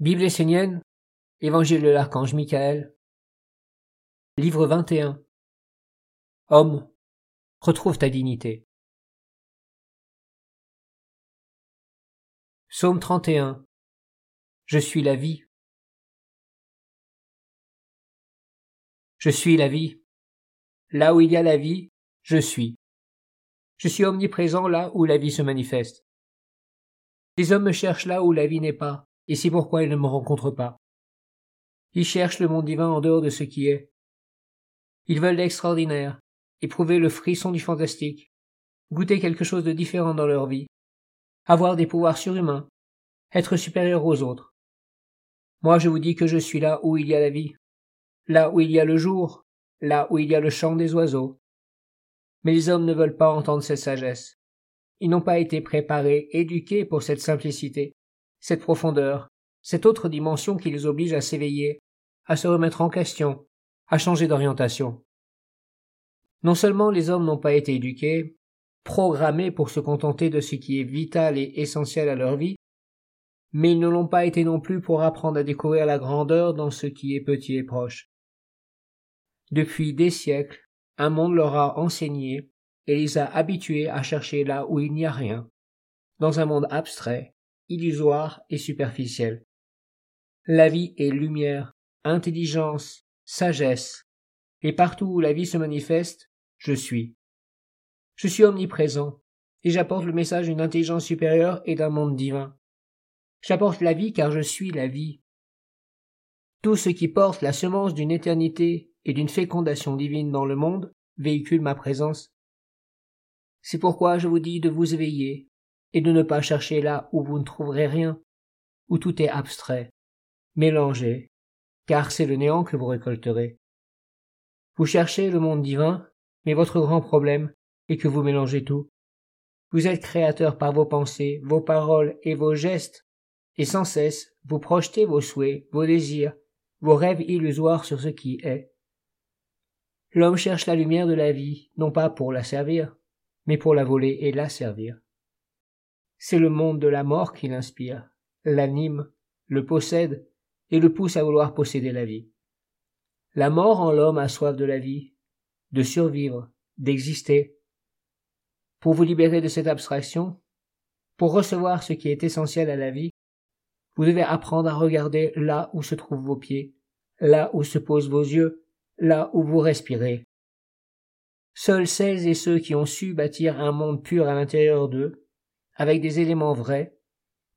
Bible essénienne, Évangile de l'archange Michael, Livre 21. Homme, retrouve ta dignité. Psaume 31. Je suis la vie. Je suis la vie. Là où il y a la vie, je suis. Je suis omniprésent là où la vie se manifeste. Les hommes me cherchent là où la vie n'est pas, et c'est pourquoi ils ne me rencontrent pas. Ils cherchent le monde divin en dehors de ce qui est. Ils veulent l'extraordinaire, éprouver le frisson du fantastique, goûter quelque chose de différent dans leur vie, avoir des pouvoirs surhumains, être supérieur aux autres. Moi je vous dis que je suis là où il y a la vie, là où il y a le jour, là où il y a le chant des oiseaux. Mais les hommes ne veulent pas entendre cette sagesse. Ils n'ont pas été préparés, éduqués pour cette simplicité, cette profondeur, cette autre dimension qui les oblige à s'éveiller, à se remettre en question, à changer d'orientation. Non seulement les hommes n'ont pas été éduqués, programmés pour se contenter de ce qui est vital et essentiel à leur vie, mais ils ne l'ont pas été non plus pour apprendre à découvrir la grandeur dans ce qui est petit et proche. Depuis des siècles, un monde leur a enseigné et les a habitués à chercher là où il n'y a rien, dans un monde abstrait, illusoire et superficiel. La vie est lumière, intelligence, sagesse, et partout où la vie se manifeste, je suis. Je suis omniprésent, et j'apporte le message d'une intelligence supérieure et d'un monde divin. J'apporte la vie car je suis la vie. Tout ce qui porte la semence d'une éternité et d'une fécondation divine dans le monde véhicule ma présence. C'est pourquoi je vous dis de vous éveiller et de ne pas chercher là où vous ne trouverez rien, où tout est abstrait, mélangé, car c'est le néant que vous récolterez. Vous cherchez le monde divin, mais votre grand problème est que vous mélangez tout. Vous êtes créateur par vos pensées, vos paroles et vos gestes, et sans cesse vous projetez vos souhaits, vos désirs, vos rêves illusoires sur ce qui est. L'homme cherche la lumière de la vie, non pas pour la servir, mais pour la voler et la servir. C'est le monde de la mort qui l'inspire, l'anime, le possède et le pousse à vouloir posséder la vie. La mort en l'homme a soif de la vie, de survivre, d'exister. Pour vous libérer de cette abstraction, pour recevoir ce qui est essentiel à la vie, vous devez apprendre à regarder là où se trouvent vos pieds, là où se posent vos yeux, là où vous respirez. Seuls celles et ceux qui ont su bâtir un monde pur à l'intérieur d'eux, avec des éléments vrais,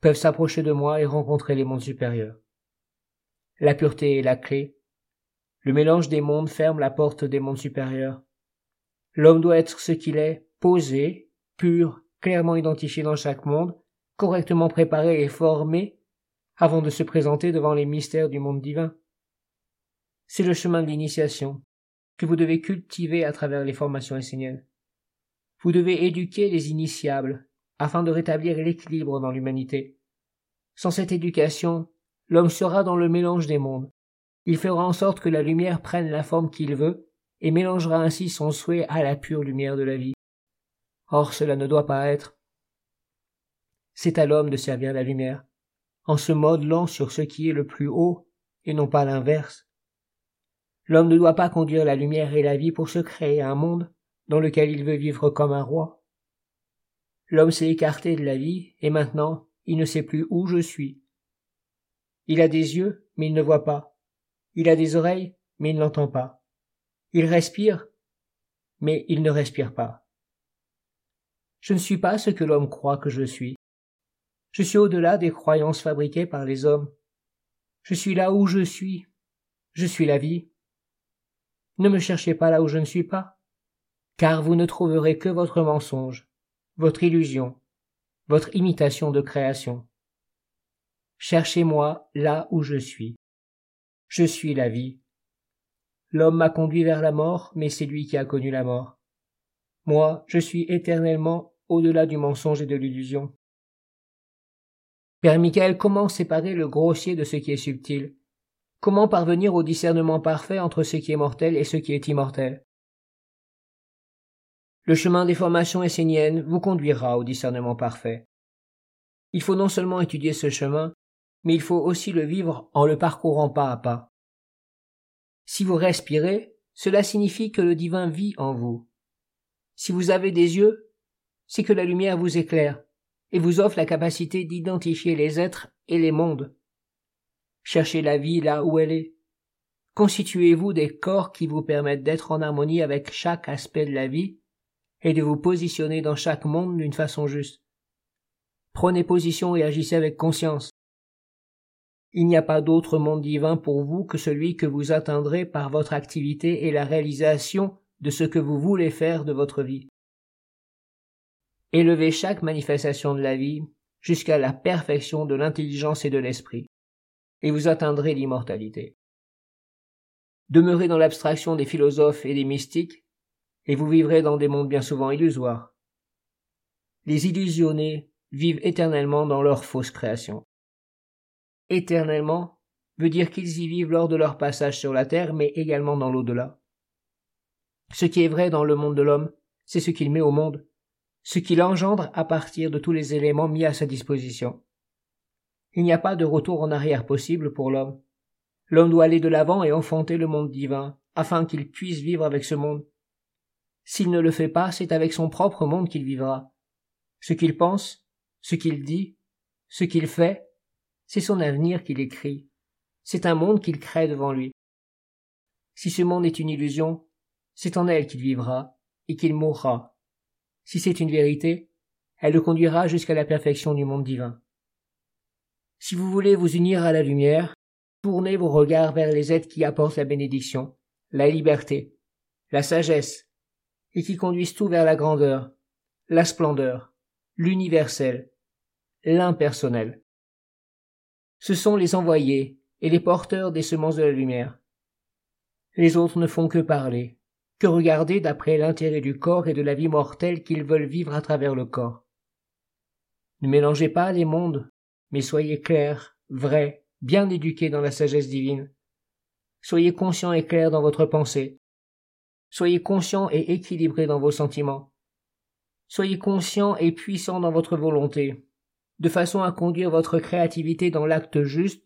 peuvent s'approcher de moi et rencontrer les mondes supérieurs. La pureté est la clé. Le mélange des mondes ferme la porte des mondes supérieurs. L'homme doit être ce qu'il est, posé, pur, clairement identifié dans chaque monde, correctement préparé et formé avant de se présenter devant les mystères du monde divin. C'est le chemin de l'initiation que vous devez cultiver à travers les formations esséniennes. Vous devez éduquer les initiables afin de rétablir l'équilibre dans l'humanité. Sans cette éducation, l'homme sera dans le mélange des mondes. Il fera en sorte que la lumière prenne la forme qu'il veut et mélangera ainsi son souhait à la pure lumière de la vie. Or cela ne doit pas être. C'est à l'homme de servir la lumière, en se modelant sur ce qui est le plus haut, et non pas l'inverse. L'homme ne doit pas conduire la lumière et la vie pour se créer un monde dans lequel il veut vivre comme un roi. L'homme s'est écarté de la vie, et maintenant il ne sait plus où je suis. Il a des yeux, mais il ne voit pas. Il a des oreilles, mais il n'entend pas. Il respire, mais il ne respire pas. Je ne suis pas ce que l'homme croit que je suis. Je suis au-delà des croyances fabriquées par les hommes. Je suis là où je suis. Je suis la vie. Ne me cherchez pas là où je ne suis pas, car vous ne trouverez que votre mensonge, votre illusion, votre imitation de création. Cherchez-moi là où je suis. Je suis la vie. L'homme m'a conduit vers la mort, mais c'est lui qui a connu la mort. Moi, je suis éternellement au-delà du mensonge et de l'illusion. Père Michael, comment séparer le grossier de ce qui est subtil? Comment parvenir au discernement parfait entre ce qui est mortel et ce qui est immortel? Le chemin des formations esséniennes vous conduira au discernement parfait. Il faut non seulement étudier ce chemin, mais il faut aussi le vivre en le parcourant pas à pas. Si vous respirez, cela signifie que le divin vit en vous. Si vous avez des yeux, c'est que la lumière vous éclaire et vous offre la capacité d'identifier les êtres et les mondes. Cherchez la vie là où elle est. Constituez-vous des corps qui vous permettent d'être en harmonie avec chaque aspect de la vie et de vous positionner dans chaque monde d'une façon juste. Prenez position et agissez avec conscience. Il n'y a pas d'autre monde divin pour vous que celui que vous atteindrez par votre activité et la réalisation de ce que vous voulez faire de votre vie. Élevez chaque manifestation de la vie jusqu'à la perfection de l'intelligence et de l'esprit, et vous atteindrez l'immortalité. Demeurez dans l'abstraction des philosophes et des mystiques, et vous vivrez dans des mondes bien souvent illusoires. Les illusionnés vivent éternellement dans leur fausse création éternellement veut dire qu'ils y vivent lors de leur passage sur la terre, mais également dans l'au-delà. Ce qui est vrai dans le monde de l'homme, c'est ce qu'il met au monde, ce qu'il engendre à partir de tous les éléments mis à sa disposition. Il n'y a pas de retour en arrière possible pour l'homme. L'homme doit aller de l'avant et enfanter le monde divin, afin qu'il puisse vivre avec ce monde. S'il ne le fait pas, c'est avec son propre monde qu'il vivra. Ce qu'il pense, ce qu'il dit, ce qu'il fait, c'est son avenir qu'il écrit. C'est un monde qu'il crée devant lui. Si ce monde est une illusion, c'est en elle qu'il vivra et qu'il mourra. Si c'est une vérité, elle le conduira jusqu'à la perfection du monde divin. Si vous voulez vous unir à la lumière, tournez vos regards vers les êtres qui apportent la bénédiction, la liberté, la sagesse, et qui conduisent tout vers la grandeur, la splendeur, l'universel, l'impersonnel ce sont les envoyés et les porteurs des semences de la lumière. Les autres ne font que parler, que regarder d'après l'intérêt du corps et de la vie mortelle qu'ils veulent vivre à travers le corps. Ne mélangez pas les mondes, mais soyez clairs, vrais, bien éduqués dans la sagesse divine. Soyez conscients et clairs dans votre pensée. Soyez conscients et équilibrés dans vos sentiments. Soyez conscients et puissants dans votre volonté, de façon à conduire votre créativité dans l'acte juste,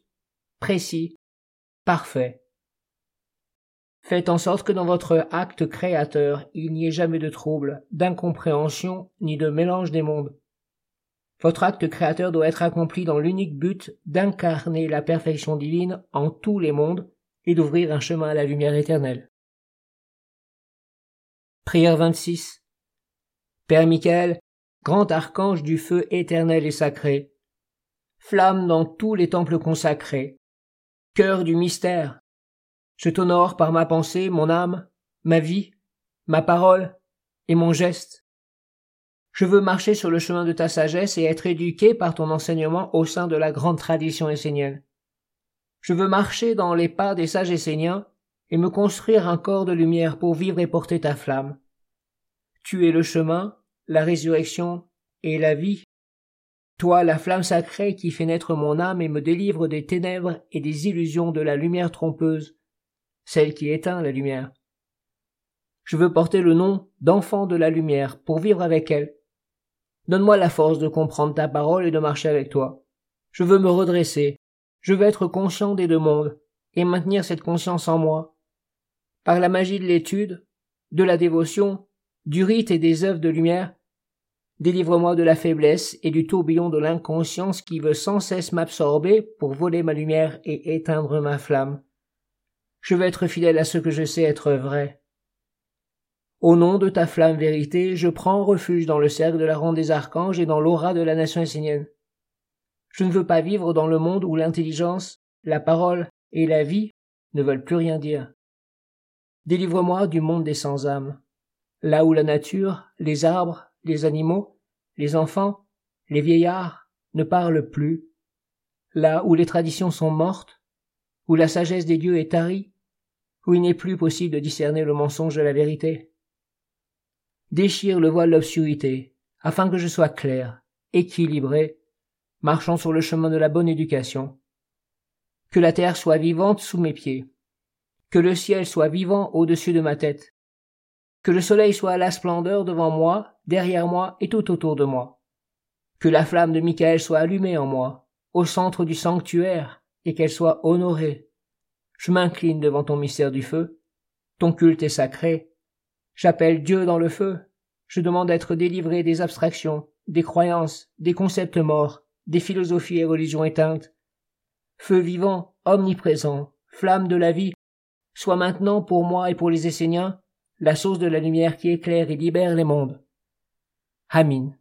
précis, parfait. Faites en sorte que dans votre acte créateur il n'y ait jamais de trouble, d'incompréhension, ni de mélange des mondes. Votre acte créateur doit être accompli dans l'unique but d'incarner la perfection divine en tous les mondes et d'ouvrir un chemin à la lumière éternelle. Prière 26 Père Michael, grand archange du feu éternel et sacré, flamme dans tous les temples consacrés, cœur du mystère, je t'honore par ma pensée, mon âme, ma vie, ma parole et mon geste. Je veux marcher sur le chemin de ta sagesse et être éduqué par ton enseignement au sein de la grande tradition essénienne. Je veux marcher dans les pas des sages esséniens et me construire un corps de lumière pour vivre et porter ta flamme. Tu es le chemin, la résurrection et la vie. Toi, la flamme sacrée qui fait naître mon âme et me délivre des ténèbres et des illusions de la lumière trompeuse, celle qui éteint la lumière. Je veux porter le nom d'enfant de la lumière pour vivre avec elle. Donne-moi la force de comprendre ta parole et de marcher avec toi. Je veux me redresser. Je veux être conscient des deux mondes et maintenir cette conscience en moi. Par la magie de l'étude, de la dévotion, du rite et des œuvres de lumière, délivre-moi de la faiblesse et du tourbillon de l'inconscience qui veut sans cesse m'absorber pour voler ma lumière et éteindre ma flamme. Je veux être fidèle à ce que je sais être vrai. Au nom de ta flamme vérité, je prends refuge dans le cercle de la ronde des archanges et dans l'aura de la nation essénienne. Je ne veux pas vivre dans le monde où l'intelligence, la parole et la vie ne veulent plus rien dire. Délivre-moi du monde des sans âmes là où la nature, les arbres, les animaux, les enfants, les vieillards ne parlent plus, là où les traditions sont mortes, où la sagesse des dieux est tarie, où il n'est plus possible de discerner le mensonge de la vérité. Déchire le voile de l'obscurité, afin que je sois clair, équilibré, marchant sur le chemin de la bonne éducation. Que la terre soit vivante sous mes pieds, que le ciel soit vivant au-dessus de ma tête, que le soleil soit à la splendeur devant moi, derrière moi et tout autour de moi. Que la flamme de Michael soit allumée en moi, au centre du sanctuaire, et qu'elle soit honorée. Je m'incline devant ton mystère du feu. Ton culte est sacré. J'appelle Dieu dans le feu. Je demande d'être délivré des abstractions, des croyances, des concepts morts, des philosophies et religions éteintes. Feu vivant, omniprésent, flamme de la vie, sois maintenant pour moi et pour les Esséniens la source de la lumière qui éclaire et libère les mondes. Amin.